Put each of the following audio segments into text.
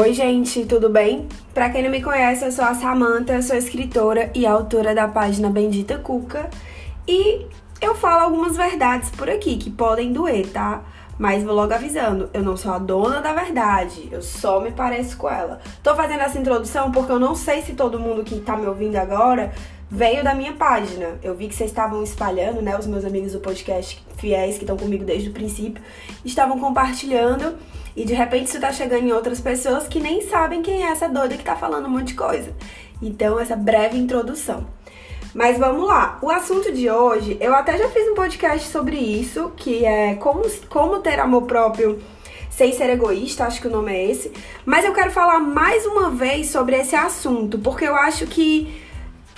Oi, gente, tudo bem? Pra quem não me conhece, eu sou a Samantha, sou escritora e autora da página Bendita Cuca. E eu falo algumas verdades por aqui que podem doer, tá? Mas vou logo avisando, eu não sou a dona da verdade, eu só me pareço com ela. Tô fazendo essa introdução porque eu não sei se todo mundo que tá me ouvindo agora veio da minha página. Eu vi que vocês estavam espalhando, né? Os meus amigos do podcast fiéis que estão comigo desde o princípio estavam compartilhando. E de repente isso tá chegando em outras pessoas que nem sabem quem é essa doida que tá falando um monte de coisa. Então, essa breve introdução. Mas vamos lá. O assunto de hoje, eu até já fiz um podcast sobre isso, que é como, como ter amor próprio sem ser egoísta, acho que o nome é esse. Mas eu quero falar mais uma vez sobre esse assunto, porque eu acho que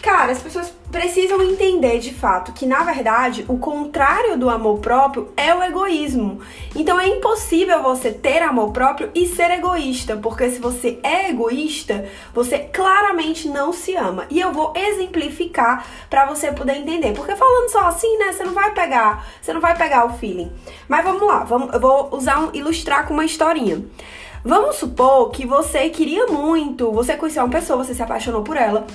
Cara, as pessoas precisam entender de fato que, na verdade, o contrário do amor próprio é o egoísmo. Então é impossível você ter amor próprio e ser egoísta, porque se você é egoísta, você claramente não se ama. E eu vou exemplificar para você poder entender. Porque falando só assim, né, você não vai pegar, você não vai pegar o feeling. Mas vamos lá, vamos, eu vou usar um, ilustrar com uma historinha. Vamos supor que você queria muito, você conheceu uma pessoa, você se apaixonou por ela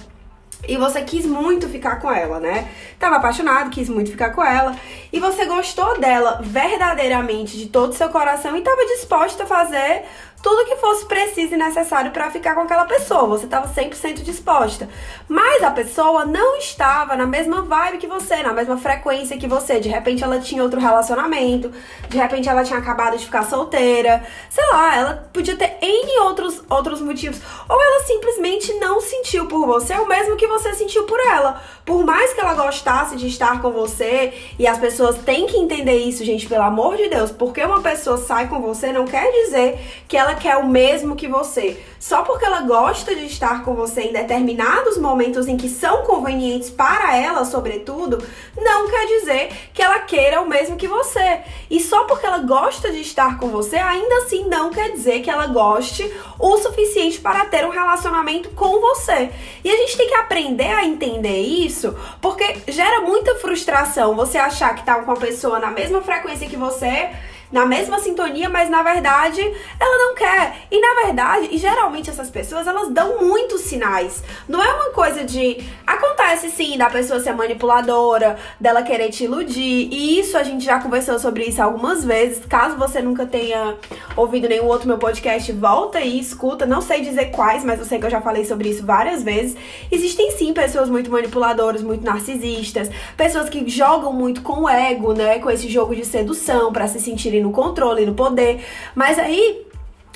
e você quis muito ficar com ela, né? Tava apaixonado, quis muito ficar com ela. E você gostou dela verdadeiramente de todo o seu coração e estava disposta a fazer tudo que fosse preciso e necessário para ficar com aquela pessoa. Você estava 100% disposta. Mas a pessoa não estava na mesma vibe que você, na mesma frequência que você. De repente ela tinha outro relacionamento, de repente ela tinha acabado de ficar solteira. Sei lá, ela podia ter N outros, outros motivos. Ou ela simplesmente não sentiu por você o mesmo que você sentiu por ela. Por mais que ela gostasse de estar com você, e as pessoas têm que entender isso, gente, pelo amor de Deus, porque uma pessoa sai com você não quer dizer que ela quer o mesmo que você. Só porque ela gosta de estar com você em determinados momentos em que são convenientes para ela, sobretudo, não quer dizer que ela queira o mesmo que você. E só porque ela gosta de estar com você, ainda assim não quer dizer que ela goste o suficiente para ter um relacionamento com você. E a gente tem que aprender a entender isso, porque gera muita frustração você achar que tá com uma pessoa na mesma frequência que você na mesma sintonia, mas na verdade ela não quer. E na verdade, e geralmente essas pessoas, elas dão muitos sinais. Não é uma coisa de acontece sim da pessoa ser manipuladora, dela querer te iludir. E isso a gente já conversou sobre isso algumas vezes. Caso você nunca tenha ouvido nenhum outro meu podcast, volta e escuta. Não sei dizer quais, mas eu sei que eu já falei sobre isso várias vezes. Existem sim pessoas muito manipuladoras, muito narcisistas, pessoas que jogam muito com o ego, né, com esse jogo de sedução para se sentirem no controle, no poder. Mas aí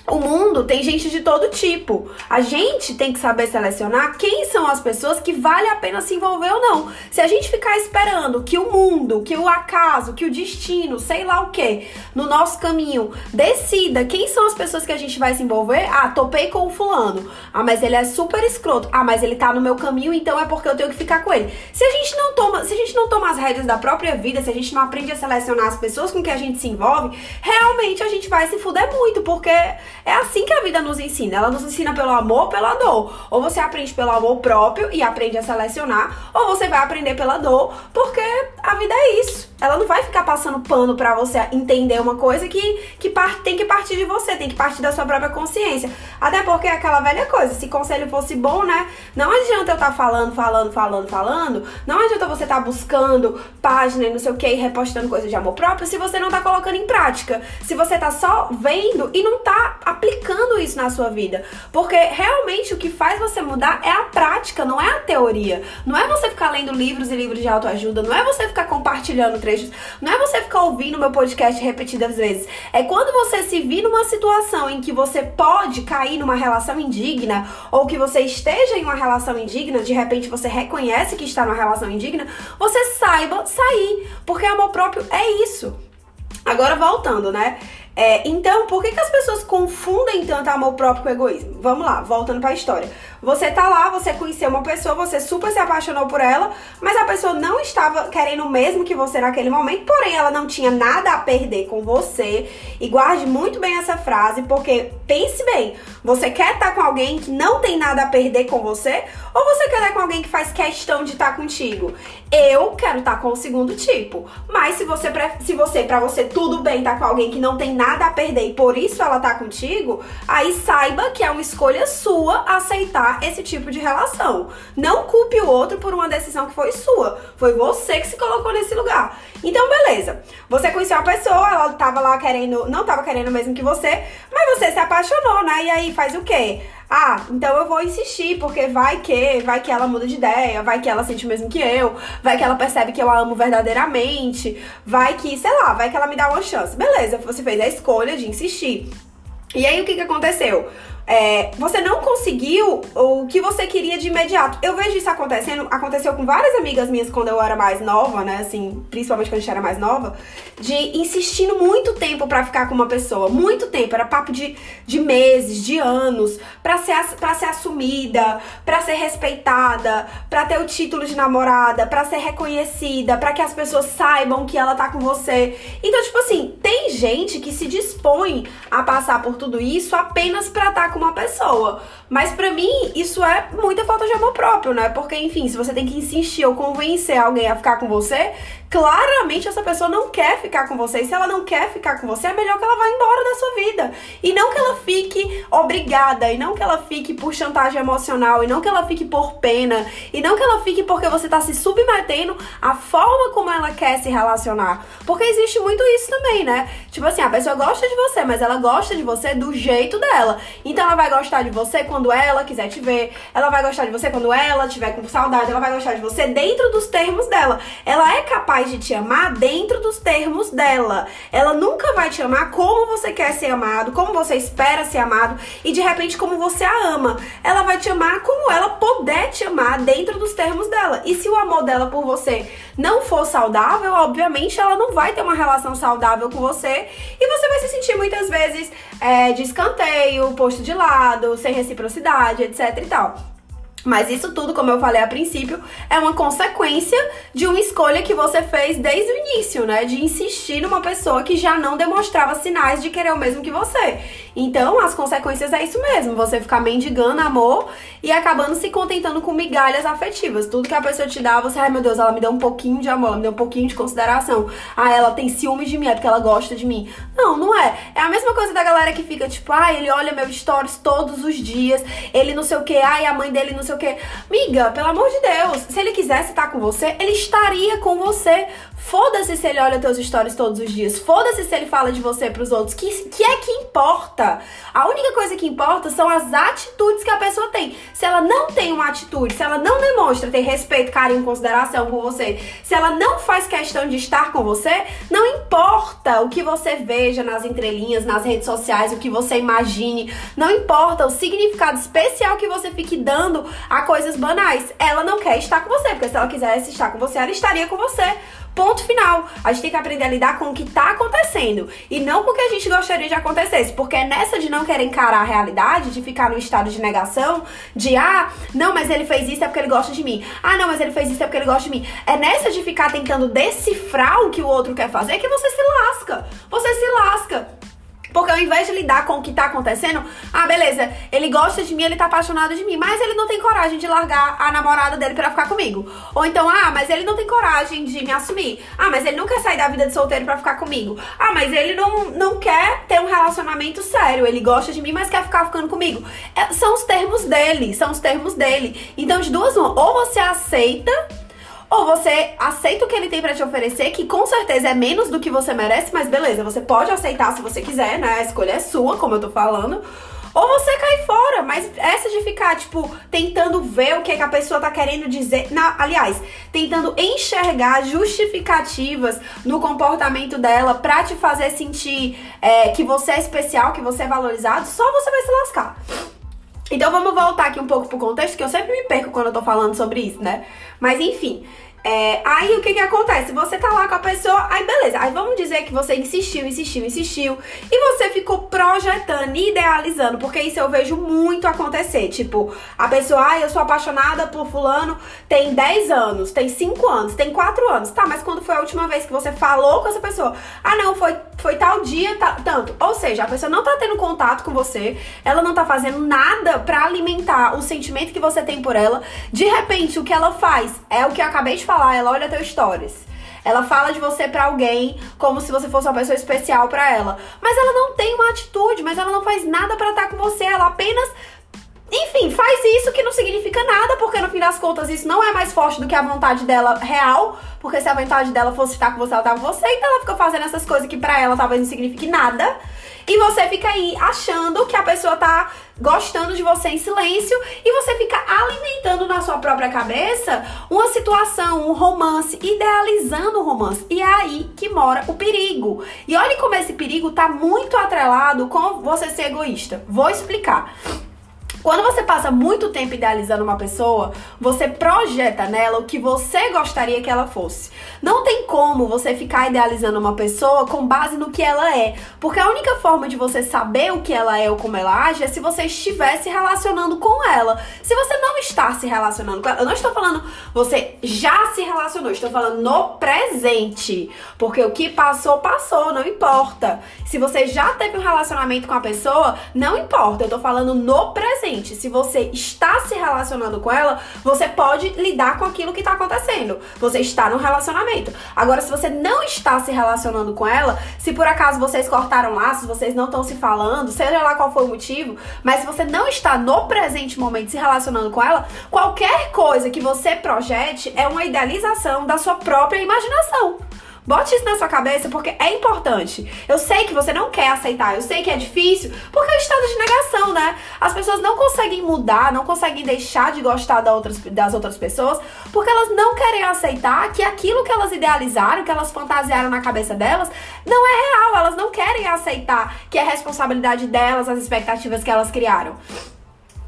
o mundo tem gente de todo tipo. A gente tem que saber selecionar quem são as pessoas que vale a pena se envolver ou não. Se a gente ficar esperando que o mundo, que o acaso, que o destino, sei lá o que, no nosso caminho, decida quem são as pessoas que a gente vai se envolver, ah, topei com o fulano. Ah, mas ele é super escroto. Ah, mas ele tá no meu caminho, então é porque eu tenho que ficar com ele. Se a gente não toma, se a gente não toma as rédeas da própria vida, se a gente não aprende a selecionar as pessoas com que a gente se envolve, realmente a gente vai se fuder muito, porque é assim que a vida nos ensina. Ela nos ensina pelo amor, pela dor. Ou você aprende pelo amor próprio e aprende a selecionar, ou você vai aprender pela dor, porque a vida é isso. Ela não vai ficar passando pano para você entender uma coisa que, que tem que partir de você, tem que partir da sua própria consciência. Até porque é aquela velha coisa, se conselho fosse bom, né? Não adianta eu estar tá falando, falando, falando, falando. Não adianta você estar tá buscando página e não sei o que repostando coisa de amor próprio se você não tá colocando em prática. Se você tá só vendo e não tá aplicando isso na sua vida. Porque realmente o que faz você mudar é a prática, não é a teoria. Não é você ficar lendo livros e livros de autoajuda, não é você ficar compartilhando trechos, não é você ficar ouvindo meu podcast repetidas vezes. É quando você se vir numa situação em que você pode cair numa relação indigna ou que você esteja em uma relação indigna, de repente você reconhece que está numa relação indigna, você saiba sair, porque amor próprio é isso. Agora voltando, né? É, então, por que, que as pessoas confundem tanto amor próprio com egoísmo? Vamos lá, voltando para a história. Você tá lá, você conheceu uma pessoa, você super se apaixonou por ela, mas a pessoa não estava querendo o mesmo que você naquele momento, porém ela não tinha nada a perder com você. E guarde muito bem essa frase, porque pense bem, você quer estar tá com alguém que não tem nada a perder com você, ou você quer estar com alguém que faz questão de estar tá contigo? Eu quero estar tá com o segundo tipo. Mas se você se você para você tudo bem estar tá com alguém que não tem nada nada a perder e por isso ela tá contigo, aí saiba que é uma escolha sua aceitar esse tipo de relação. Não culpe o outro por uma decisão que foi sua. Foi você que se colocou nesse lugar. Então, beleza. Você conheceu a pessoa, ela tava lá querendo, não tava querendo mesmo que você, mas você se apaixonou, né? E aí faz o quê? Ah, então eu vou insistir, porque vai que, vai que ela muda de ideia, vai que ela sente o mesmo que eu, vai que ela percebe que eu a amo verdadeiramente, vai que, sei lá, vai que ela me dá uma chance. Beleza, você fez a escolha de insistir. E aí o que, que aconteceu? É, você não conseguiu o que você queria de imediato. Eu vejo isso acontecendo, aconteceu com várias amigas minhas quando eu era mais nova, né? Assim, principalmente quando a gente era mais nova, de insistindo muito tempo para ficar com uma pessoa. Muito tempo, era papo de, de meses, de anos, pra ser, pra ser assumida, pra ser respeitada, pra ter o título de namorada, pra ser reconhecida, pra que as pessoas saibam que ela tá com você. Então, tipo assim, tem gente que se dispõe a passar por tudo isso apenas pra estar tá com uma pessoa. Mas para mim, isso é muita falta de amor próprio, né? Porque, enfim, se você tem que insistir ou convencer alguém a ficar com você, claramente essa pessoa não quer ficar com você. E se ela não quer ficar com você, é melhor que ela vá embora da sua vida. E não que ela fique obrigada, e não que ela fique por chantagem emocional, e não que ela fique por pena, e não que ela fique porque você tá se submetendo à forma como ela quer se relacionar. Porque existe muito isso também, né? Tipo assim, a pessoa gosta de você, mas ela gosta de você do jeito dela. Então ela vai gostar de você quando ela quiser te ver, ela vai gostar de você quando ela tiver com saudade, ela vai gostar de você dentro dos termos dela. Ela é capaz de te amar dentro dos termos dela. Ela nunca vai te amar como você quer ser amado, como você espera ser amado e de repente como você a ama. Ela vai te amar como ela puder te amar dentro dos termos dela. E se o amor dela por você não for saudável, obviamente ela não vai ter uma relação saudável com você e você vai se sentir muitas vezes é, de escanteio, posto de lado, sem reciprocidade, etc e tal. Mas isso tudo, como eu falei a princípio, é uma consequência de uma escolha que você fez desde o início, né? De insistir numa pessoa que já não demonstrava sinais de querer o mesmo que você. Então, as consequências é isso mesmo: você ficar mendigando amor e acabando se contentando com migalhas afetivas. Tudo que a pessoa te dá, você, ai meu Deus, ela me deu um pouquinho de amor, ela me deu um pouquinho de consideração. Ah, ela tem ciúme de mim, é porque ela gosta de mim. Não, não é. É a mesma coisa da galera que fica tipo, ai, ele olha meus stories todos os dias, ele não sei o que, ai, a mãe dele não sei o que. Miga, pelo amor de Deus, se ele quisesse estar com você, ele estaria com você. Foda-se se ele olha teus stories todos os dias. Foda-se se ele fala de você pros outros. Que, que é que importa? A única coisa que importa são as atitudes que a pessoa tem. Se ela não tem uma atitude, se ela não demonstra ter respeito, carinho, consideração por você, se ela não faz questão de estar com você, não importa o que você veja nas entrelinhas, nas redes sociais, o que você imagine, não importa o significado especial que você fique dando a coisas banais. Ela não quer estar com você, porque se ela quisesse estar com você, ela estaria com você. Ponto final. A gente tem que aprender a lidar com o que tá acontecendo e não com o que a gente gostaria de acontecesse, porque é nessa de não querer encarar a realidade, de ficar no estado de negação, de ah, não, mas ele fez isso é porque ele gosta de mim. Ah, não, mas ele fez isso é porque ele gosta de mim. É nessa de ficar tentando decifrar o que o outro quer fazer que você se lasca. Você se lasca. Porque ao invés de lidar com o que tá acontecendo, ah, beleza, ele gosta de mim, ele tá apaixonado de mim, mas ele não tem coragem de largar a namorada dele para ficar comigo. Ou então, ah, mas ele não tem coragem de me assumir. Ah, mas ele não quer sair da vida de solteiro para ficar comigo. Ah, mas ele não, não quer ter um relacionamento sério. Ele gosta de mim, mas quer ficar ficando comigo. É, são os termos dele, são os termos dele. Então, de duas uma, ou você aceita ou você aceita o que ele tem para te oferecer, que com certeza é menos do que você merece, mas beleza, você pode aceitar se você quiser, né? A escolha é sua, como eu tô falando. Ou você cai fora, mas essa de ficar, tipo, tentando ver o que, que a pessoa tá querendo dizer. Na, aliás, tentando enxergar justificativas no comportamento dela pra te fazer sentir é, que você é especial, que você é valorizado, só você vai se lascar. Então vamos voltar aqui um pouco pro contexto, que eu sempre me perco quando eu tô falando sobre isso, né? Mas enfim, é, aí o que que acontece? Você tá lá com a pessoa, aí beleza. Aí vamos dizer que você insistiu, insistiu, insistiu. E você ficou projetando, idealizando, porque isso eu vejo muito acontecer. Tipo, a pessoa, ah, eu sou apaixonada por fulano, tem 10 anos, tem 5 anos, tem 4 anos. Tá, mas quando foi a última vez que você falou com essa pessoa? Ah, não, foi, foi tal dia, tá, tanto. Ou seja, a pessoa não tá tendo contato com você, ela não tá fazendo nada para alimentar o sentimento que você tem por ela. De repente, o que ela faz é o que eu acabei de falar, ela olha teu stories. Ela fala de você para alguém como se você fosse uma pessoa especial para ela. Mas ela não tem uma atitude, mas ela não faz nada para estar com você, ela apenas enfim, faz isso que não significa nada, porque no fim das contas isso não é mais forte do que a vontade dela real, porque se a vontade dela fosse estar com você, ela tava com você, então ela fica fazendo essas coisas que pra ela talvez não signifique nada. E você fica aí achando que a pessoa tá gostando de você em silêncio e você fica alimentando na sua própria cabeça uma situação, um romance, idealizando o romance. E é aí que mora o perigo. E olhe como esse perigo tá muito atrelado com você ser egoísta. Vou explicar. Quando você passa muito tempo idealizando uma pessoa, você projeta nela o que você gostaria que ela fosse. Não tem como você ficar idealizando uma pessoa com base no que ela é, porque a única forma de você saber o que ela é ou como ela age é se você estiver se relacionando com ela. Se você não está se relacionando com ela, eu não estou falando você já se relacionou, estou falando no presente, porque o que passou passou, não importa. Se você já teve um relacionamento com a pessoa, não importa, eu estou falando no presente presente. Se você está se relacionando com ela, você pode lidar com aquilo que está acontecendo. Você está no relacionamento. Agora, se você não está se relacionando com ela, se por acaso vocês cortaram laços, vocês não estão se falando, seja lá qual for o motivo, mas se você não está no presente momento se relacionando com ela, qualquer coisa que você projete é uma idealização da sua própria imaginação. Bote isso na sua cabeça porque é importante. Eu sei que você não quer aceitar, eu sei que é difícil, porque é o estado de negação, né? As pessoas não conseguem mudar, não conseguem deixar de gostar das outras, das outras pessoas, porque elas não querem aceitar que aquilo que elas idealizaram, que elas fantasiaram na cabeça delas, não é real. Elas não querem aceitar que é responsabilidade delas as expectativas que elas criaram.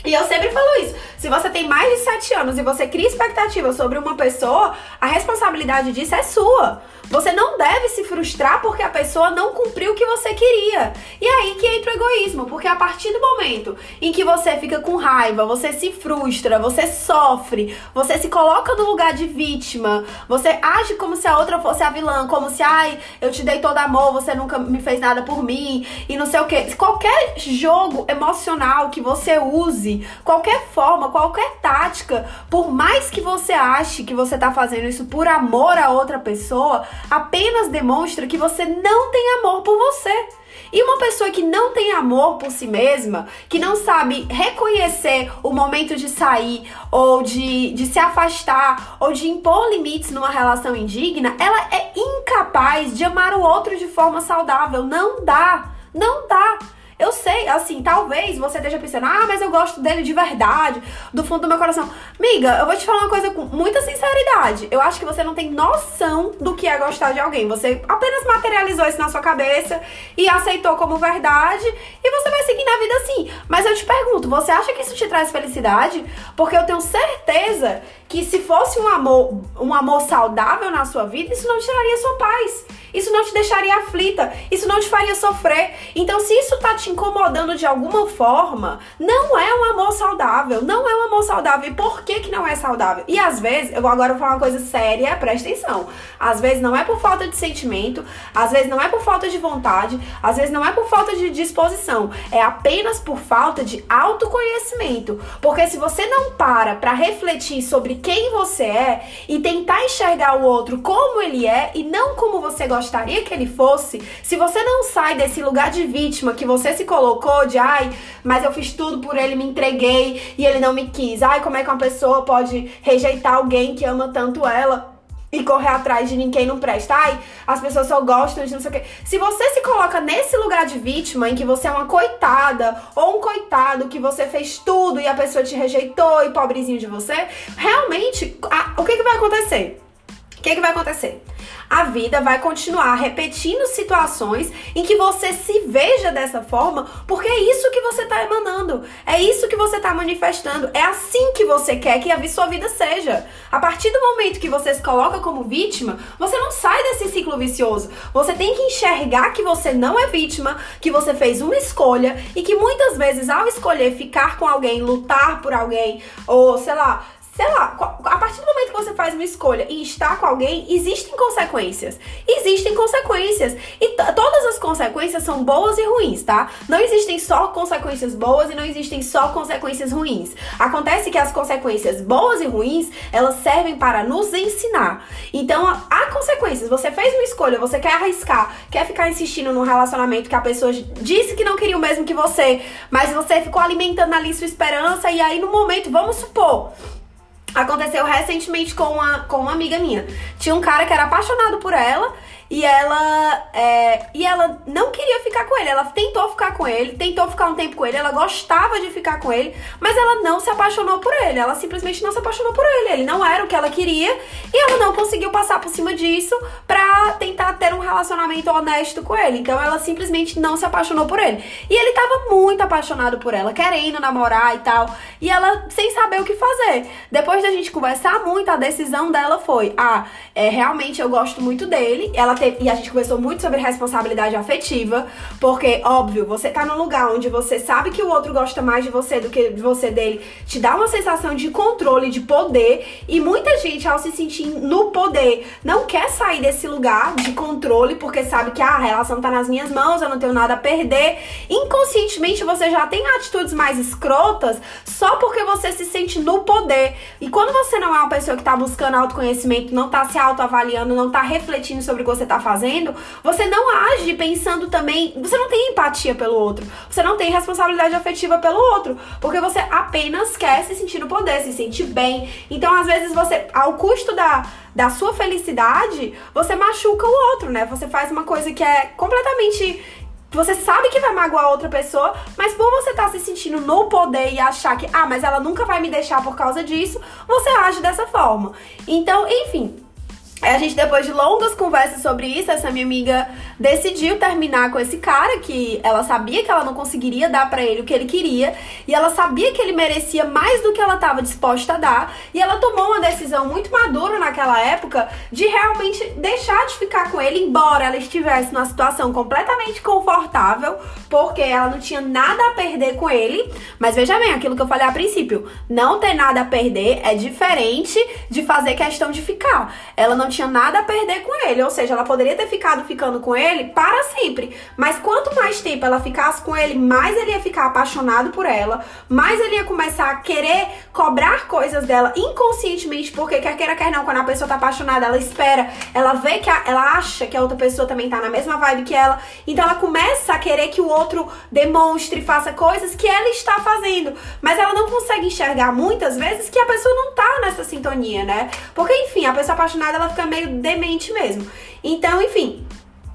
E eu sempre falo isso. Se você tem mais de 7 anos e você cria expectativa sobre uma pessoa, a responsabilidade disso é sua. Você não deve se frustrar porque a pessoa não cumpriu o que você queria. E é aí que entra o egoísmo, porque a partir do momento em que você fica com raiva, você se frustra, você sofre, você se coloca no lugar de vítima, você age como se a outra fosse a vilã, como se, ai, eu te dei todo amor, você nunca me fez nada por mim, e não sei o que. Qualquer jogo emocional que você use, qualquer forma, qualquer tática, por mais que você ache que você tá fazendo isso por amor a outra pessoa, apenas demonstra que você não tem amor por você. E uma pessoa que não tem amor por si mesma, que não sabe reconhecer o momento de sair, ou de, de se afastar, ou de impor limites numa relação indigna, ela é incapaz de amar o outro de forma saudável. Não dá. Não dá. Eu sei, assim, talvez você esteja pensando, ah, mas eu gosto dele de verdade, do fundo do meu coração. Miga, eu vou te falar uma coisa com muita sinceridade. Eu acho que você não tem noção do que é gostar de alguém. Você apenas materializou isso na sua cabeça e aceitou como verdade e você vai seguir na vida assim. Mas eu te pergunto, você acha que isso te traz felicidade? Porque eu tenho certeza que se fosse um amor, um amor saudável na sua vida, isso não tiraria sua paz. Isso não te deixaria aflita, isso não te faria sofrer. Então, se isso tá te incomodando de alguma forma, não é um amor saudável, não é um amor saudável. E por que que não é saudável? E às vezes, eu agora vou falar uma coisa séria, presta atenção. Às vezes não é por falta de sentimento, às vezes não é por falta de vontade, às vezes não é por falta de disposição, é apenas por falta de autoconhecimento. Porque se você não para para refletir sobre quem você é e tentar enxergar o outro como ele é e não como você gostaria que ele fosse, se você não sai desse lugar de vítima que você se colocou, de ai, mas eu fiz tudo por ele, me entreguei e ele não me quis, ai, como é que uma pessoa pode rejeitar alguém que ama tanto ela? e correr atrás de ninguém não presta. Ai, as pessoas só gostam de não sei o quê. Se você se coloca nesse lugar de vítima, em que você é uma coitada ou um coitado, que você fez tudo e a pessoa te rejeitou e pobrezinho de você, realmente, a, o que, que vai acontecer? O que, que vai acontecer? A vida vai continuar repetindo situações em que você se veja dessa forma, porque é isso que você está emanando, é isso que você está manifestando, é assim que você quer que a sua vida seja. A partir do momento que você se coloca como vítima, você não sai desse ciclo vicioso. Você tem que enxergar que você não é vítima, que você fez uma escolha e que muitas vezes ao escolher ficar com alguém, lutar por alguém, ou sei lá, sei lá, a partir do momento que você faz uma escolha e está com alguém, existem consequências. Existem consequências. E todas as consequências são boas e ruins, tá? Não existem só consequências boas e não existem só consequências ruins. Acontece que as consequências boas e ruins, elas servem para nos ensinar. Então, há consequências. Você fez uma escolha, você quer arriscar, quer ficar insistindo num relacionamento que a pessoa disse que não queria o mesmo que você, mas você ficou alimentando ali sua esperança e aí no momento, vamos supor, Aconteceu recentemente com uma, com uma amiga minha. Tinha um cara que era apaixonado por ela e ela, é, e ela não queria ficar com ele. Ela tentou ficar com ele, tentou ficar um tempo com ele, ela gostava de ficar com ele, mas ela não se apaixonou por ele. Ela simplesmente não se apaixonou por ele. Ele não era o que ela queria e ela não conseguiu passar por cima disso pra tentar ter um relacionamento honesto com ele. Então ela simplesmente não se apaixonou por ele. E ele tava muito apaixonado por ela, querendo namorar e tal. E ela sem saber o que fazer. Depois da gente conversar muito, a decisão dela foi: ah, é, realmente eu gosto muito dele. Ela teve, e a gente conversou muito sobre responsabilidade afetiva, porque, óbvio, você tá num lugar onde você sabe que o outro gosta mais de você do que de você dele, te dá uma sensação de controle, de poder, e muita gente, ao se sentir no poder, não quer sair desse lugar de controle, porque sabe que ah, a relação tá nas minhas mãos, eu não tenho nada a perder. Inconscientemente você já tem atitudes mais escrotas só porque você se sente no poder. E quando você não é uma pessoa que tá buscando autoconhecimento, não tá se autoavaliando, não tá refletindo sobre o que você tá fazendo, você não age pensando também. Você não tem empatia pelo outro. Você não tem responsabilidade afetiva pelo outro. Porque você apenas quer se sentir no poder, se sentir bem. Então, às vezes, você, ao custo da, da sua felicidade, você machuca o outro, né? Você faz uma coisa que é completamente você sabe que vai magoar outra pessoa, mas por você estar tá se sentindo no poder e achar que, ah, mas ela nunca vai me deixar por causa disso, você age dessa forma. Então, enfim, a gente, depois de longas conversas sobre isso, essa minha amiga decidiu terminar com esse cara que ela sabia que ela não conseguiria dar para ele o que ele queria e ela sabia que ele merecia mais do que ela estava disposta a dar e ela tomou uma decisão muito madura naquela época de realmente deixar de ficar com ele, embora ela estivesse numa situação completamente confortável, porque ela não tinha nada a perder com ele. Mas veja bem, aquilo que eu falei a princípio, não ter nada a perder é diferente de fazer questão de ficar. Ela não tinha nada a perder com ele. Ou seja, ela poderia ter ficado ficando com ele para sempre. Mas quanto mais tempo ela ficasse com ele, mais ele ia ficar apaixonado por ela, mais ele ia começar a querer cobrar coisas dela inconscientemente, porque quer queira, quer não, quando a pessoa tá apaixonada, ela espera, ela vê que a, ela acha que a outra pessoa também tá na mesma vibe que ela. Então ela começa a querer que o outro demonstre, faça coisas que ela está fazendo. Mas ela não consegue enxergar muitas vezes que a pessoa não tá nessa sintonia, né? Porque, enfim, a pessoa apaixonada ela fica fica meio demente mesmo. Então, enfim.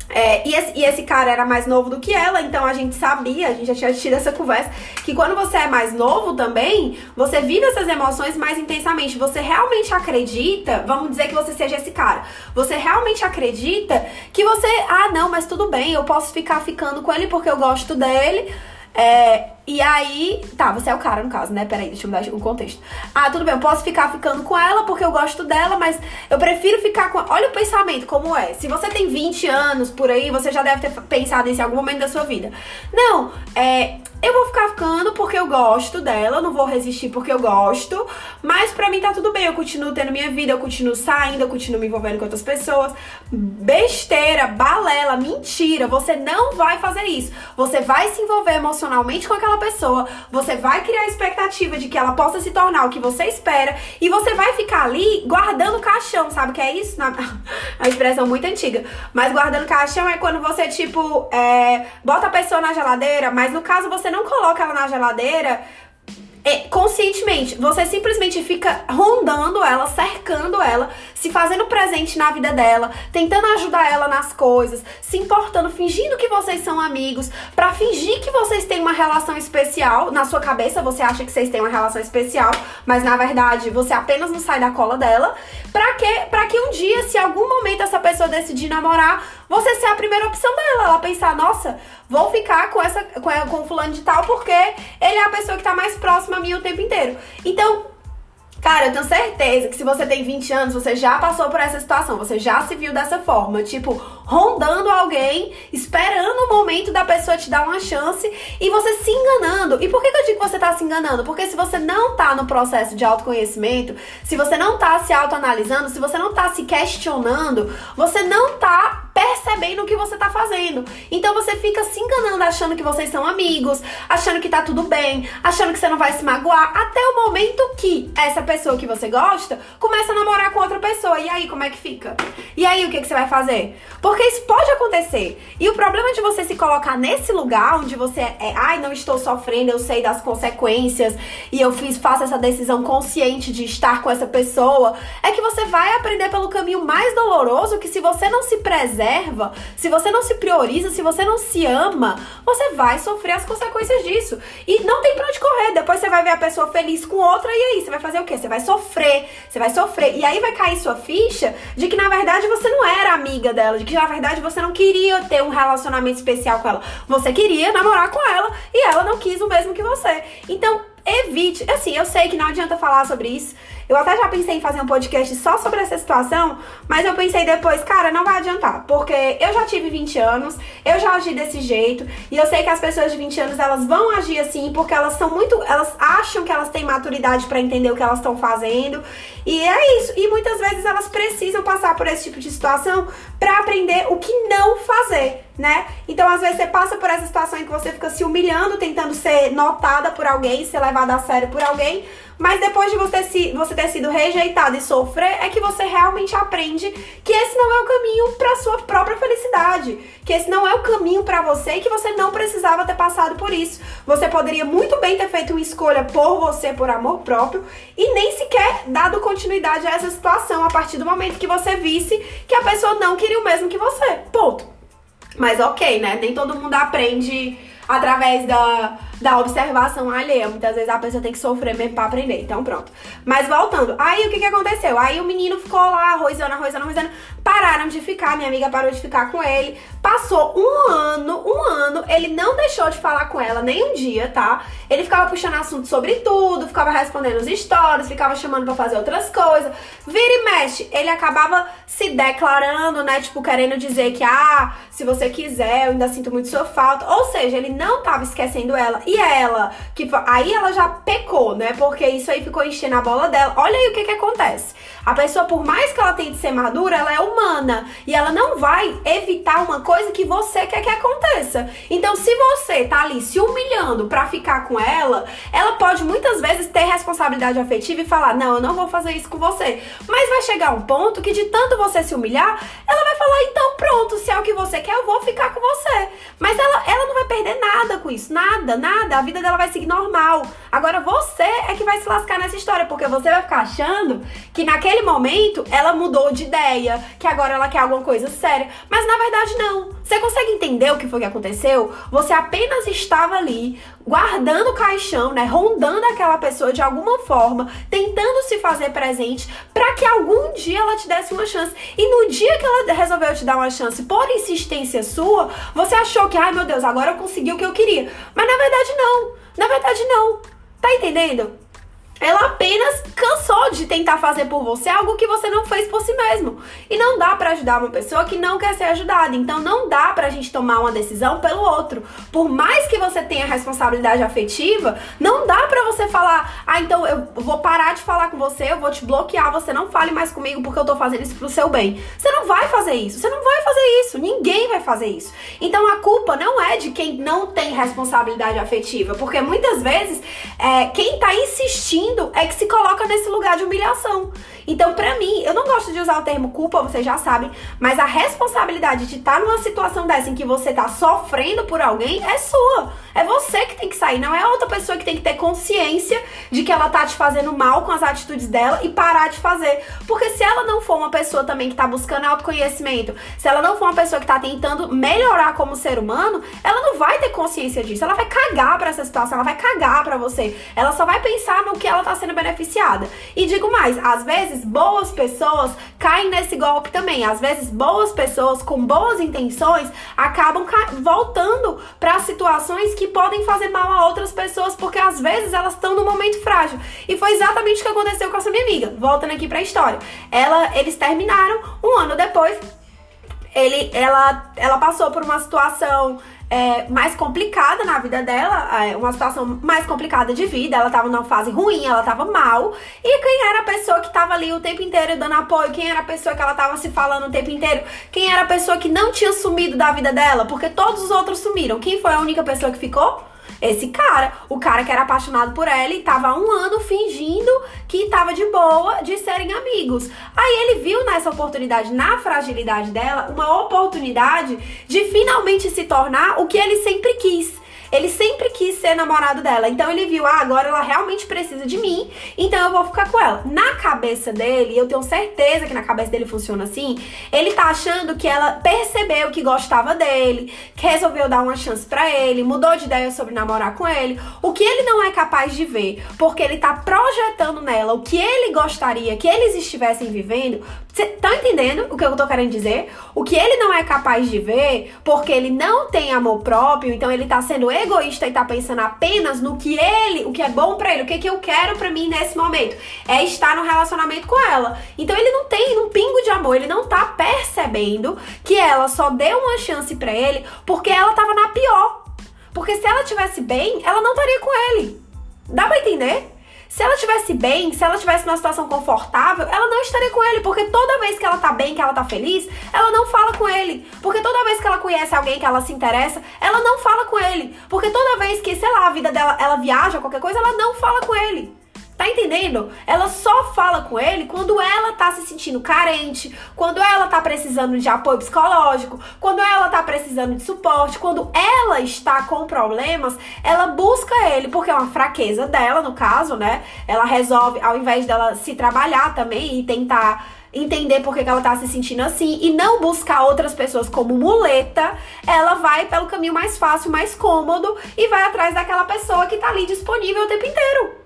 É, e, esse, e, esse, cara era mais novo do que ela, então a gente sabia, a gente já tinha tido essa conversa, que quando você é mais novo também, você vive essas emoções mais intensamente. Você realmente acredita, vamos dizer que você seja esse cara, você realmente acredita que você, ah, não, mas tudo bem, eu posso ficar ficando com ele porque eu gosto dele. É, e aí, tá, você é o cara no caso, né? Peraí, deixa eu mudar o contexto. Ah, tudo bem, eu posso ficar ficando com ela porque eu gosto dela, mas eu prefiro ficar com. Olha o pensamento como é. Se você tem 20 anos por aí, você já deve ter pensado nisso em algum momento da sua vida. Não, é eu vou ficar ficando porque eu gosto dela, não vou resistir porque eu gosto, mas pra mim tá tudo bem, eu continuo tendo minha vida, eu continuo saindo, eu continuo me envolvendo com outras pessoas. Besteira, balela, mentira, você não vai fazer isso. Você vai se envolver emocionalmente com aquela pessoa, você vai criar a expectativa de que ela possa se tornar o que você espera e você vai ficar ali guardando caixão, sabe o que é isso? Na... a expressão muito antiga. Mas guardando caixão é quando você, tipo, é... bota a pessoa na geladeira, mas no caso você não coloca ela na geladeira é, conscientemente. Você simplesmente fica rondando ela, cercando ela, se fazendo presente na vida dela, tentando ajudar ela nas coisas, se importando, fingindo que vocês são amigos, para fingir que vocês têm uma relação especial. Na sua cabeça você acha que vocês têm uma relação especial, mas na verdade você apenas não sai da cola dela. Pra quê? Pra que um dia, se algum momento essa pessoa decidir namorar, você ser a primeira opção dela. Ela pensar, nossa, vou ficar com essa com, com fulano de tal porque ele é a pessoa que tá mais próxima a mim o tempo inteiro. Então, Cara, eu tenho certeza que se você tem 20 anos, você já passou por essa situação, você já se viu dessa forma, tipo, rondando alguém, esperando o momento da pessoa te dar uma chance e você se enganando. E por que, que eu digo que você tá se enganando? Porque se você não tá no processo de autoconhecimento, se você não tá se autoanalisando, se você não tá se questionando, você não tá percebendo o que você tá fazendo. Então você fica se enganando, achando que vocês são amigos, achando que tá tudo bem, achando que você não vai se magoar, até o momento que essa pessoa que você gosta começa a namorar com outra pessoa. E aí, como é que fica? E aí, o que, que você vai fazer? Porque isso pode acontecer. E o problema de você se colocar nesse lugar onde você é, ai, não estou sofrendo, eu sei das consequências e eu fiz, faço essa decisão consciente de estar com essa pessoa, é que você vai aprender pelo caminho mais doloroso que se você não se preserva, se você não se prioriza, se você não se ama, você vai sofrer as consequências disso. E não tem pra onde correr. Depois você vai ver a pessoa feliz com outra e aí você vai fazer o quê? Você vai sofrer, você vai sofrer. E aí vai cair sua ficha de que na verdade você não era amiga dela, de que na verdade você não queria ter um relacionamento especial com ela. Você queria namorar com ela e ela não quis o mesmo que você. Então, evite. Assim, eu sei que não adianta falar sobre isso. Eu até já pensei em fazer um podcast só sobre essa situação, mas eu pensei depois, cara, não vai adiantar, porque eu já tive 20 anos, eu já agi desse jeito, e eu sei que as pessoas de 20 anos elas vão agir assim porque elas são muito, elas acham que elas têm maturidade para entender o que elas estão fazendo, e é isso. E muitas vezes elas precisam passar por esse tipo de situação para aprender o que não fazer, né? Então, às vezes você passa por essa situação em que você fica se humilhando, tentando ser notada por alguém, ser levada a sério por alguém, mas depois de você, se, você ter sido rejeitado e sofrer, é que você realmente aprende que esse não é o caminho para sua própria felicidade, que esse não é o caminho para você e que você não precisava ter passado por isso. Você poderia muito bem ter feito uma escolha por você, por amor próprio, e nem sequer dado continuidade a essa situação a partir do momento que você visse que a pessoa não queria o mesmo que você. Ponto. Mas ok, né? Nem todo mundo aprende através da, da observação alheia. Muitas vezes a pessoa tem que sofrer mesmo pra aprender. Então, pronto. Mas voltando, aí o que, que aconteceu? Aí o menino ficou lá, arrozando, arrozando, arrozando. Pararam de ficar, minha amiga parou de ficar com ele. Passou um ano, um ano, ele não deixou de falar com ela nem um dia, tá? Ele ficava puxando assunto sobre tudo, ficava respondendo os stories, ficava chamando para fazer outras coisas. Vira e mexe, ele acabava se declarando, né? Tipo, querendo dizer que, ah, se você quiser, eu ainda sinto muito sua falta. Ou seja, ele não tava esquecendo ela. E ela, que aí ela já pecou, né? Porque isso aí ficou enchendo a bola dela. Olha aí o que que acontece. A pessoa, por mais que ela tente ser madura, ela é humana. E ela não vai evitar uma coisa que você quer que aconteça. Então, se você tá ali se humilhando pra ficar com ela, ela pode muitas vezes ter responsabilidade afetiva e falar: Não, eu não vou fazer isso com você. Mas vai chegar um ponto que, de tanto você se humilhar, ela vai falar: Então, pronto, se é o que você quer, eu vou ficar com você. Mas ela, ela não vai perder nada com isso. Nada, nada. A vida dela vai seguir normal. Agora, você é que vai se lascar nessa história, porque você vai ficar achando que naquele momento ela mudou de ideia, que agora ela quer alguma coisa séria. Mas na verdade não. Você consegue entender o que foi que aconteceu? Você apenas estava ali, guardando o caixão, né? Rondando aquela pessoa de alguma forma, tentando se fazer presente para que algum dia ela te desse uma chance. E no dia que ela resolveu te dar uma chance por insistência sua, você achou que, ai meu Deus, agora eu consegui o que eu queria. Mas na verdade não. Na verdade não. Tá entendendo? ela apenas cansou de tentar fazer por você algo que você não fez por si mesmo. E não dá para ajudar uma pessoa que não quer ser ajudada. Então não dá pra gente tomar uma decisão pelo outro. Por mais que você tenha responsabilidade afetiva, não dá para você falar: "Ah, então eu vou parar de falar com você, eu vou te bloquear, você não fale mais comigo porque eu tô fazendo isso pro seu bem". Você não vai fazer isso. Você não vai fazer isso. Ninguém fazer isso. Então a culpa não é de quem não tem responsabilidade afetiva, porque muitas vezes é, quem tá insistindo é que se coloca nesse lugar de humilhação. Então, pra mim, eu não gosto de usar o termo culpa, vocês já sabem, mas a responsabilidade de estar tá numa situação dessa em que você tá sofrendo por alguém é sua. É você que tem que sair, não é a outra pessoa que tem que ter consciência de que ela tá te fazendo mal com as atitudes dela e parar de fazer. Porque se ela não for uma pessoa também que tá buscando autoconhecimento, se ela não for uma pessoa que tá tentando melhorar como ser humano, ela não vai ter consciência disso. Ela vai cagar para essa situação, ela vai cagar para você. Ela só vai pensar no que ela tá sendo beneficiada. E digo mais, às vezes boas pessoas caem nesse golpe também. Às vezes boas pessoas com boas intenções acabam voltando para situações que podem fazer mal a outras pessoas, porque às vezes elas estão num momento frágil. E foi exatamente o que aconteceu com essa minha amiga. Voltando aqui para a história. Ela, eles terminaram um ano depois. Ele, ela, ela passou por uma situação é, mais complicada na vida dela, é, uma situação mais complicada de vida. Ela tava numa fase ruim, ela tava mal. E quem era a pessoa que tava ali o tempo inteiro dando apoio? Quem era a pessoa que ela tava se falando o tempo inteiro? Quem era a pessoa que não tinha sumido da vida dela? Porque todos os outros sumiram. Quem foi a única pessoa que ficou? Esse cara, o cara que era apaixonado por ela e tava um ano fingindo que tava de boa de serem amigos. Aí ele viu nessa oportunidade, na fragilidade dela, uma oportunidade de finalmente se tornar o que ele sempre quis ele sempre quis ser namorado dela. Então ele viu, ah, agora ela realmente precisa de mim, então eu vou ficar com ela. Na cabeça dele, eu tenho certeza que na cabeça dele funciona assim, ele tá achando que ela percebeu que gostava dele, que resolveu dar uma chance para ele, mudou de ideia sobre namorar com ele. O que ele não é capaz de ver, porque ele tá projetando nela o que ele gostaria que eles estivessem vivendo. Você tá entendendo o que eu tô querendo dizer? O que ele não é capaz de ver, porque ele não tem amor próprio, então ele tá sendo egoísta e tá pensando apenas no que ele, o que é bom para ele, o que, que eu quero para mim nesse momento, é estar no relacionamento com ela. Então ele não tem um pingo de amor, ele não tá percebendo que ela só deu uma chance para ele porque ela tava na pior. Porque se ela tivesse bem, ela não estaria com ele. Dá pra entender? Se ela estivesse bem, se ela estivesse numa situação confortável, ela não estaria com ele, porque toda vez que ela tá bem, que ela tá feliz, ela não fala com ele. Porque toda vez que ela conhece alguém que ela se interessa, ela não fala com ele. Porque toda vez que, sei lá, a vida dela, ela viaja, qualquer coisa, ela não fala com ele. Tá entendendo? Ela só fala com ele quando ela tá se sentindo carente, quando ela tá precisando de apoio psicológico, quando ela tá precisando de suporte, quando ela está com problemas, ela busca ele, porque é uma fraqueza dela, no caso, né? Ela resolve, ao invés dela se trabalhar também e tentar entender por que ela tá se sentindo assim e não buscar outras pessoas como muleta, ela vai pelo caminho mais fácil, mais cômodo e vai atrás daquela pessoa que tá ali disponível o tempo inteiro.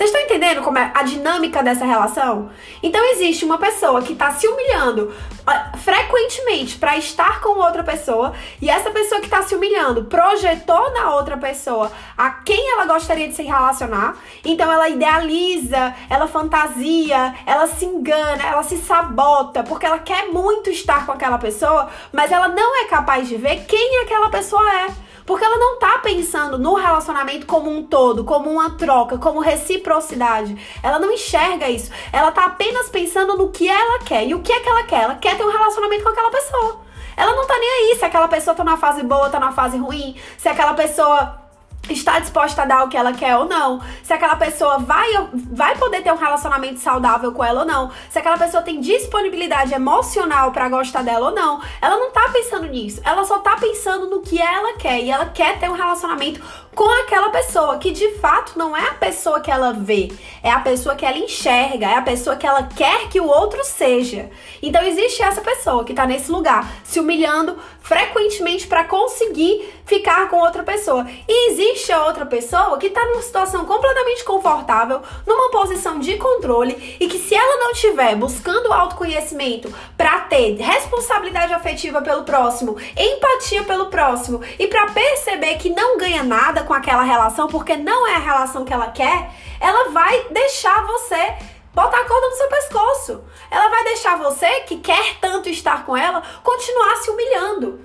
Vocês estão entendendo como é a dinâmica dessa relação? Então existe uma pessoa que está se humilhando uh, frequentemente para estar com outra pessoa e essa pessoa que está se humilhando projetou na outra pessoa a quem ela gostaria de se relacionar. Então ela idealiza, ela fantasia, ela se engana, ela se sabota porque ela quer muito estar com aquela pessoa, mas ela não é capaz de ver quem aquela pessoa é. Porque ela não tá pensando no relacionamento como um todo, como uma troca, como reciprocidade. Ela não enxerga isso. Ela tá apenas pensando no que ela quer. E o que é que ela quer? Ela quer ter um relacionamento com aquela pessoa. Ela não tá nem aí se aquela pessoa tá numa fase boa, tá numa fase ruim, se aquela pessoa está disposta a dar o que ela quer ou não, se aquela pessoa vai, vai poder ter um relacionamento saudável com ela ou não, se aquela pessoa tem disponibilidade emocional para gostar dela ou não. Ela não tá pensando nisso, ela só tá pensando no que ela quer e ela quer ter um relacionamento com aquela pessoa que de fato não é a pessoa que ela vê, é a pessoa que ela enxerga, é a pessoa que ela quer que o outro seja. Então existe essa pessoa que tá nesse lugar se humilhando frequentemente para conseguir ficar com outra pessoa. E existe a outra pessoa que tá numa situação completamente confortável, numa posição de controle e que se ela não estiver buscando autoconhecimento para ter responsabilidade afetiva pelo próximo, empatia pelo próximo e para perceber que não ganha nada com aquela relação porque não é a relação que ela quer, ela vai deixar você botar a corda no seu pescoço. Ela vai deixar você, que quer tanto estar com ela, continuar se humilhando.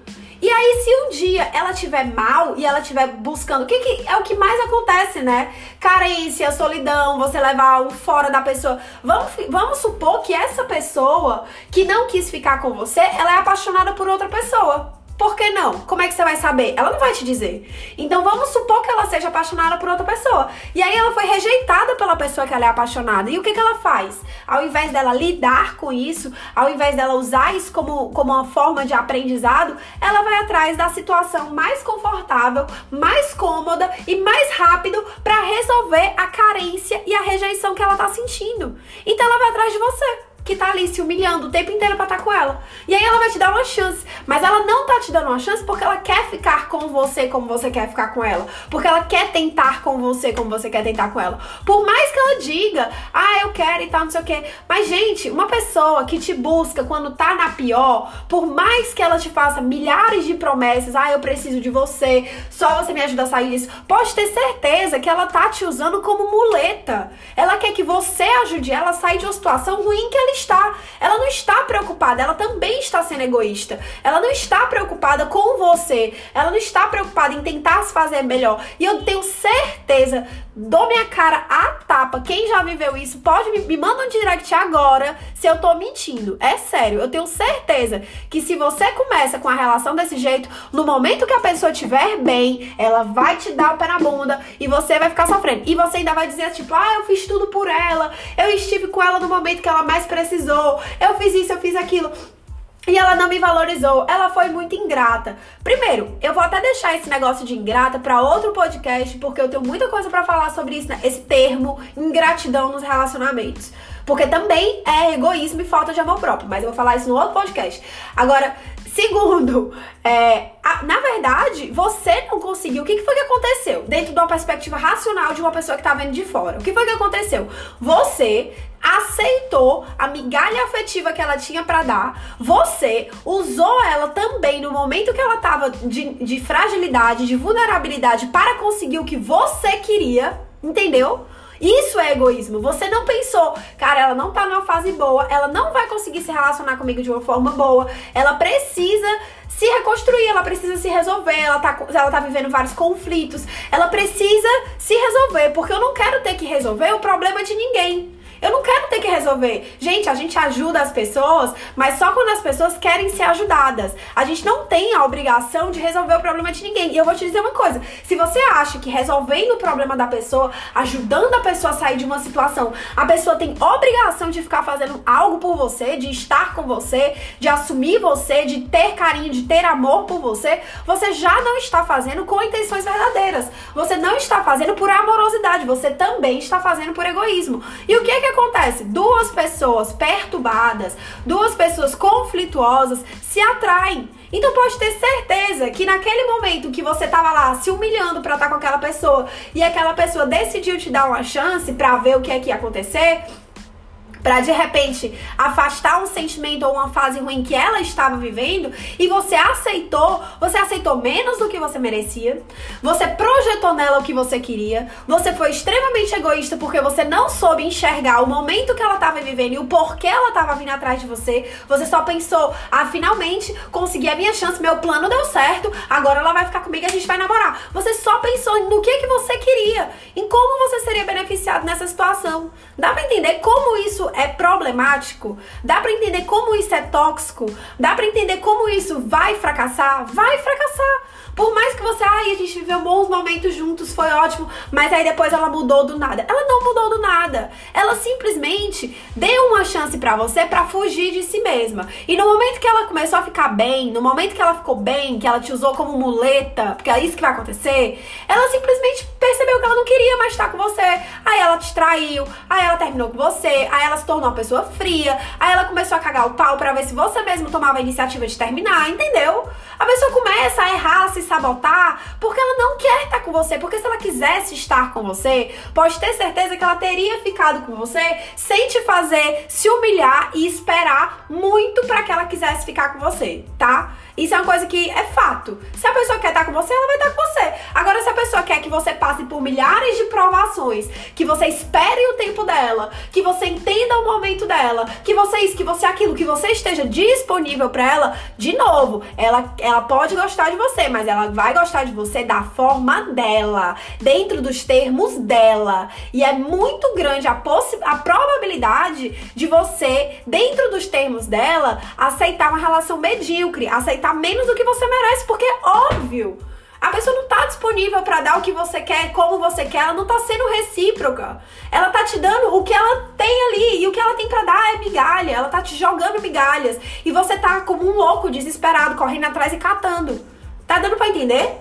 E aí, se um dia ela tiver mal e ela estiver buscando, o que, que, é o que mais acontece, né? Carência, solidão, você levar um fora da pessoa. Vamos, vamos supor que essa pessoa que não quis ficar com você, ela é apaixonada por outra pessoa. Por que não? Como é que você vai saber? Ela não vai te dizer. Então vamos supor que ela seja apaixonada por outra pessoa. E aí ela foi rejeitada pela pessoa que ela é apaixonada. E o que, que ela faz? Ao invés dela lidar com isso, ao invés dela usar isso como, como uma forma de aprendizado, ela vai atrás da situação mais confortável, mais cômoda e mais rápido para resolver a carência e a rejeição que ela tá sentindo. Então ela vai atrás de você. Que tá ali se humilhando o tempo inteiro pra estar tá com ela. E aí ela vai te dar uma chance. Mas ela não tá te dando uma chance porque ela quer ficar com você como você quer ficar com ela. Porque ela quer tentar com você como você quer tentar com ela. Por mais que ela diga, ah, eu quero e tal, não sei o quê. Mas, gente, uma pessoa que te busca quando tá na pior, por mais que ela te faça milhares de promessas, ah, eu preciso de você, só você me ajuda a sair disso, pode ter certeza que ela tá te usando como muleta. Ela quer que você ajude ela a sair de uma situação ruim que ela está. Ela não está preocupada, ela também está sendo egoísta. Ela não está preocupada com você. Ela não está preocupada em tentar se fazer melhor. E eu tenho certeza, dou minha cara a tapa. Quem já viveu isso, pode me, me um direct agora se eu tô mentindo. É sério, eu tenho certeza que se você começa com a relação desse jeito, no momento que a pessoa estiver bem, ela vai te dar o pé na bunda e você vai ficar sofrendo. E você ainda vai dizer tipo, ah, eu fiz tudo por ela, eu estive com ela no momento que ela mais precisou, eu fiz isso, eu fiz aquilo. E ela não me valorizou, ela foi muito ingrata. Primeiro, eu vou até deixar esse negócio de ingrata para outro podcast, porque eu tenho muita coisa para falar sobre isso, né? esse termo ingratidão nos relacionamentos. Porque também é egoísmo e falta de amor próprio, mas eu vou falar isso no outro podcast. Agora, Segundo, é, a, na verdade, você não conseguiu. O que, que foi que aconteceu? Dentro de uma perspectiva racional de uma pessoa que tá vendo de fora. O que foi que aconteceu? Você aceitou a migalha afetiva que ela tinha para dar. Você usou ela também no momento que ela tava de, de fragilidade, de vulnerabilidade para conseguir o que você queria. Entendeu? Isso é egoísmo. Você não pensou, cara, ela não tá numa fase boa, ela não vai conseguir se relacionar comigo de uma forma boa, ela precisa se reconstruir, ela precisa se resolver, ela tá, ela tá vivendo vários conflitos, ela precisa se resolver, porque eu não quero ter que resolver o problema de ninguém. Eu não quero ter que resolver. Gente, a gente ajuda as pessoas, mas só quando as pessoas querem ser ajudadas. A gente não tem a obrigação de resolver o problema de ninguém. E eu vou te dizer uma coisa: se você acha que resolvendo o problema da pessoa, ajudando a pessoa a sair de uma situação, a pessoa tem obrigação de ficar fazendo algo por você, de estar com você, de assumir você, de ter carinho, de ter amor por você, você já não está fazendo com intenções verdadeiras. Você não está fazendo por amorosidade, você também está fazendo por egoísmo. E o que é que acontece? Duas pessoas perturbadas, duas pessoas conflituosas se atraem. Então pode ter certeza que naquele momento que você tava lá se humilhando para estar com aquela pessoa e aquela pessoa decidiu te dar uma chance para ver o que é que ia acontecer, para de repente afastar um sentimento ou uma fase ruim que ela estava vivendo e você aceitou, você aceitou menos do que você merecia, você projetou nela o que você queria, você foi extremamente egoísta porque você não soube enxergar o momento que ela estava vivendo e o porquê ela estava vindo atrás de você, você só pensou, ah, finalmente consegui a minha chance, meu plano deu certo, agora ela vai ficar comigo e a gente vai namorar. Você só pensou no que que você queria, em como você seria beneficiado nessa situação. Dá para entender como isso é problemático? Dá para entender como isso é tóxico? Dá para entender como isso vai fracassar? Vai fracassar. Por mais que você, ai, a gente viveu bons momentos juntos, foi ótimo, mas aí depois ela mudou do nada. Ela não mudou do nada. Ela simplesmente deu uma chance para você para fugir de si mesma. E no momento que ela começou a ficar bem, no momento que ela ficou bem, que ela te usou como muleta, porque é isso que vai acontecer, ela simplesmente percebeu que ela não queria mais estar com você. Aí ela te traiu, aí ela terminou com você, aí ela tornou uma pessoa fria, aí ela começou a cagar o pau para ver se você mesmo tomava a iniciativa de terminar, entendeu? A pessoa começa a errar, se sabotar, porque ela não quer estar com você. Porque se ela quisesse estar com você, pode ter certeza que ela teria ficado com você sem te fazer se humilhar e esperar muito para que ela quisesse ficar com você, tá? Isso é uma coisa que é fato. Se a pessoa quer estar com você, ela vai estar com você. Agora, se a pessoa quer que você passe por milhares de provações, que você espere o tempo dela, que você entenda o momento dela, que você isso, que você aquilo, que você esteja disponível para ela, de novo, ela, ela pode gostar de você, mas ela vai gostar de você da forma dela, dentro dos termos dela. E é muito grande a, a probabilidade de você, dentro dos termos dela, aceitar uma relação medíocre, aceitar aceitar menos do que você merece, porque é óbvio. A pessoa não tá disponível para dar o que você quer, como você quer, ela não tá sendo recíproca. Ela tá te dando o que ela tem ali e o que ela tem para dar é migalha, ela tá te jogando migalhas e você tá como um louco, desesperado, correndo atrás e catando. Tá dando para entender?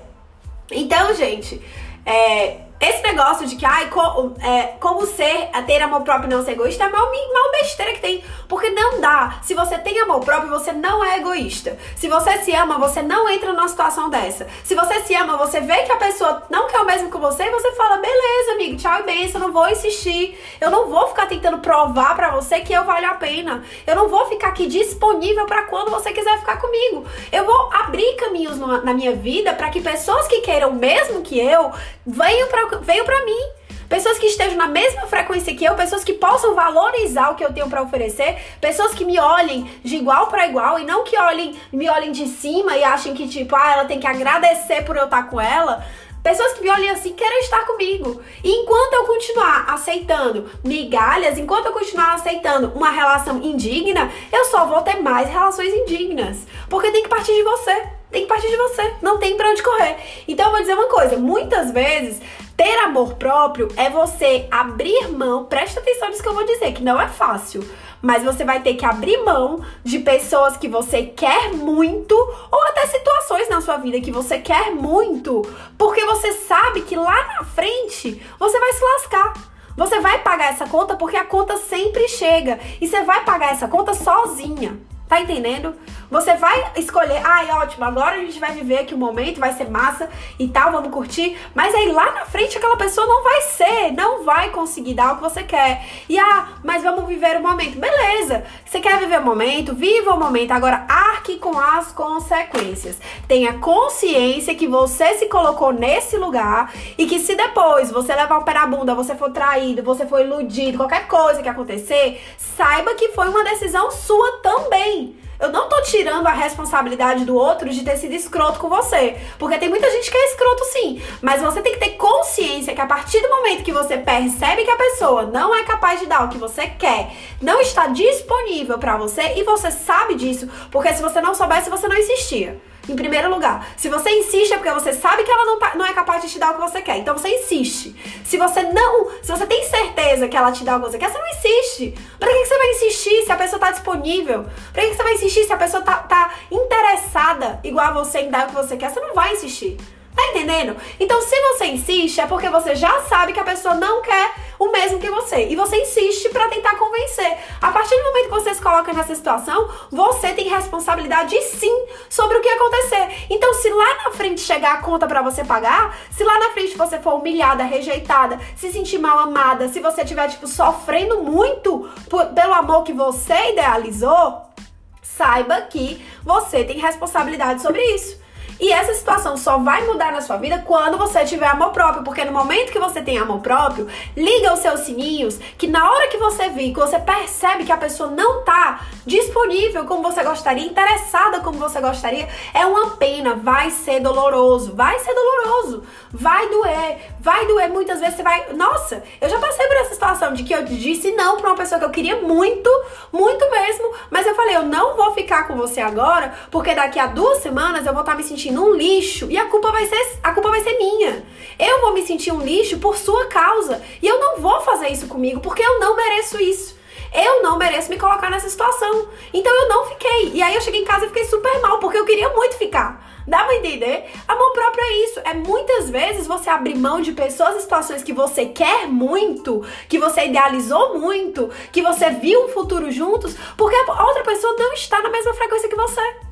Então, gente, é, esse negócio de que, ai, co, é, como ser, ter amor próprio e não ser egoísta é mal, mal besteira que tem. Porque não dá. Se você tem amor próprio, você não é egoísta. Se você se ama, você não entra numa situação dessa. Se você se ama, você vê que a pessoa não quer o mesmo que você, você fala, beleza, amigo, tchau e benção, eu não vou insistir. Eu não vou ficar tentando provar para você que eu valho a pena. Eu não vou ficar aqui disponível para quando você quiser ficar comigo. Eu vou abrir caminhos na minha vida para que pessoas que queiram mesmo que eu venham para veio para mim. Pessoas que estejam na mesma frequência que eu, pessoas que possam valorizar o que eu tenho para oferecer, pessoas que me olhem de igual para igual e não que olhem, me olhem de cima e achem que tipo, ah, ela tem que agradecer por eu estar com ela. Pessoas que me olhem assim querem estar comigo. E enquanto eu continuar aceitando migalhas, enquanto eu continuar aceitando uma relação indigna, eu só vou ter mais relações indignas. Porque tem que partir de você. Tem que partir de você. Não tem pra onde correr. Então eu vou dizer uma coisa: muitas vezes ter amor próprio é você abrir mão, presta atenção nisso que eu vou dizer, que não é fácil, mas você vai ter que abrir mão de pessoas que você quer muito ou até situações na sua vida que você quer muito, porque você sabe que lá na frente você vai se lascar. Você vai pagar essa conta porque a conta sempre chega e você vai pagar essa conta sozinha. Tá entendendo? Você vai escolher, ai, ótimo, agora a gente vai viver aqui o momento, vai ser massa e tal, vamos curtir. Mas aí lá na frente aquela pessoa não vai ser, não vai conseguir dar o que você quer. E ah, mas vamos viver o momento. Beleza, você quer viver o momento, viva o momento. Agora arque com as consequências. Tenha consciência que você se colocou nesse lugar e que se depois você levar um pé na bunda, você for traído, você for iludido, qualquer coisa que acontecer, saiba que foi uma decisão sua também. Eu não tô tirando a responsabilidade do outro de ter sido escroto com você. Porque tem muita gente que é escroto sim. Mas você tem que ter consciência que a partir do momento que você percebe que a pessoa não é capaz de dar o que você quer, não está disponível para você e você sabe disso, porque se você não soubesse, você não insistia. Em primeiro lugar, se você insiste é porque você sabe que ela não, tá, não é capaz de te dar o que você quer. Então você insiste. Se você não, se você tem certeza que ela te dá o que você quer, você não insiste. Pra que, que você vai insistir se a pessoa tá disponível? Pra que, que você vai insistir se a pessoa tá, tá interessada igual a você em dar o que você quer? Você não vai insistir. Tá entendendo? Então, se você insiste, é porque você já sabe que a pessoa não quer o mesmo que você. E você insiste para tentar convencer. A partir do momento que você se coloca nessa situação, você tem responsabilidade sim sobre o que acontecer. Então, se lá na frente chegar a conta para você pagar, se lá na frente você for humilhada, rejeitada, se sentir mal amada, se você estiver, tipo, sofrendo muito por, pelo amor que você idealizou, saiba que você tem responsabilidade sobre isso. E essa situação só vai mudar na sua vida quando você tiver amor próprio, porque no momento que você tem amor próprio, liga os seus sininhos, que na hora que você vê, que você percebe que a pessoa não tá disponível como você gostaria, interessada como você gostaria, é uma pena, vai ser doloroso, vai ser doloroso, vai doer, vai doer. Muitas vezes você vai, nossa, eu já passei situação de que eu disse não para uma pessoa que eu queria muito, muito mesmo, mas eu falei, eu não vou ficar com você agora, porque daqui a duas semanas eu vou estar tá me sentindo um lixo e a culpa vai ser a culpa vai ser minha. Eu vou me sentir um lixo por sua causa e eu não vou fazer isso comigo porque eu não mereço isso. Eu não mereço me colocar nessa situação. Então eu não fiquei. E aí eu cheguei em casa e fiquei super mal porque eu queria muito ficar. Dá pra entender? Amor próprio é isso. É muitas vezes você abrir mão de pessoas e situações que você quer muito, que você idealizou muito, que você viu um futuro juntos, porque a outra pessoa não está na mesma frequência que você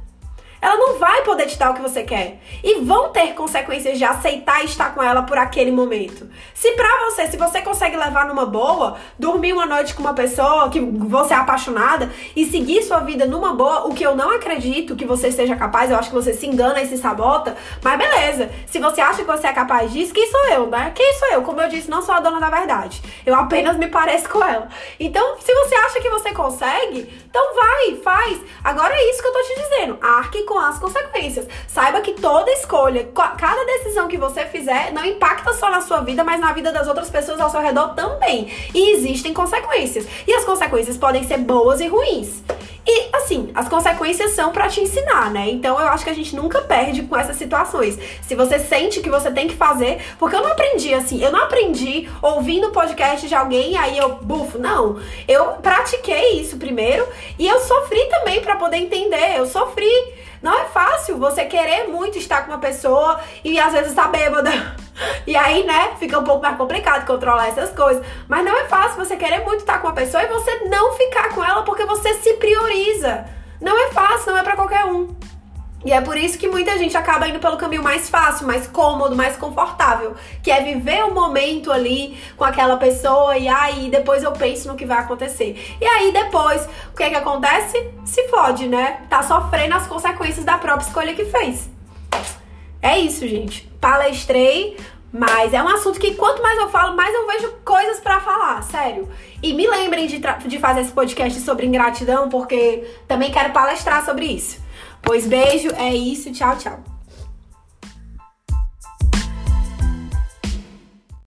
ela não vai poder te dar o que você quer. E vão ter consequências de aceitar estar com ela por aquele momento. Se pra você, se você consegue levar numa boa, dormir uma noite com uma pessoa que você é apaixonada e seguir sua vida numa boa, o que eu não acredito que você seja capaz, eu acho que você se engana e se sabota, mas beleza. Se você acha que você é capaz disso, quem sou eu, né? Quem sou eu? Como eu disse, não sou a dona da verdade. Eu apenas me pareço com ela. Então, se você acha que você consegue, então vai, faz. Agora é isso que eu tô te dizendo. Arque com as consequências. Saiba que toda escolha, cada decisão que você fizer, não impacta só na sua vida, mas na vida das outras pessoas ao seu redor também. E existem consequências. E as consequências podem ser boas e ruins. E assim, as consequências são para te ensinar, né? Então eu acho que a gente nunca perde com essas situações. Se você sente que você tem que fazer, porque eu não aprendi assim, eu não aprendi ouvindo o podcast de alguém aí eu bufo, não. Eu pratiquei isso primeiro e eu sofri também para poder entender. Eu sofri. Não é fácil você querer muito estar com uma pessoa e às vezes tá bêbada E aí, né, fica um pouco mais complicado controlar essas coisas. Mas não é fácil você querer muito estar com uma pessoa e você não ficar com ela porque você se prioriza. Não é fácil, não é para qualquer um. E é por isso que muita gente acaba indo pelo caminho mais fácil, mais cômodo, mais confortável, que é viver o momento ali com aquela pessoa e aí depois eu penso no que vai acontecer. E aí depois, o que é que acontece? Se fode, né? Tá sofrendo as consequências da própria escolha que fez. É isso, gente. Palestrei, mas é um assunto que quanto mais eu falo, mais eu vejo coisas para falar, sério. E me lembrem de, de fazer esse podcast sobre ingratidão, porque também quero palestrar sobre isso. Pois beijo, é isso, tchau, tchau.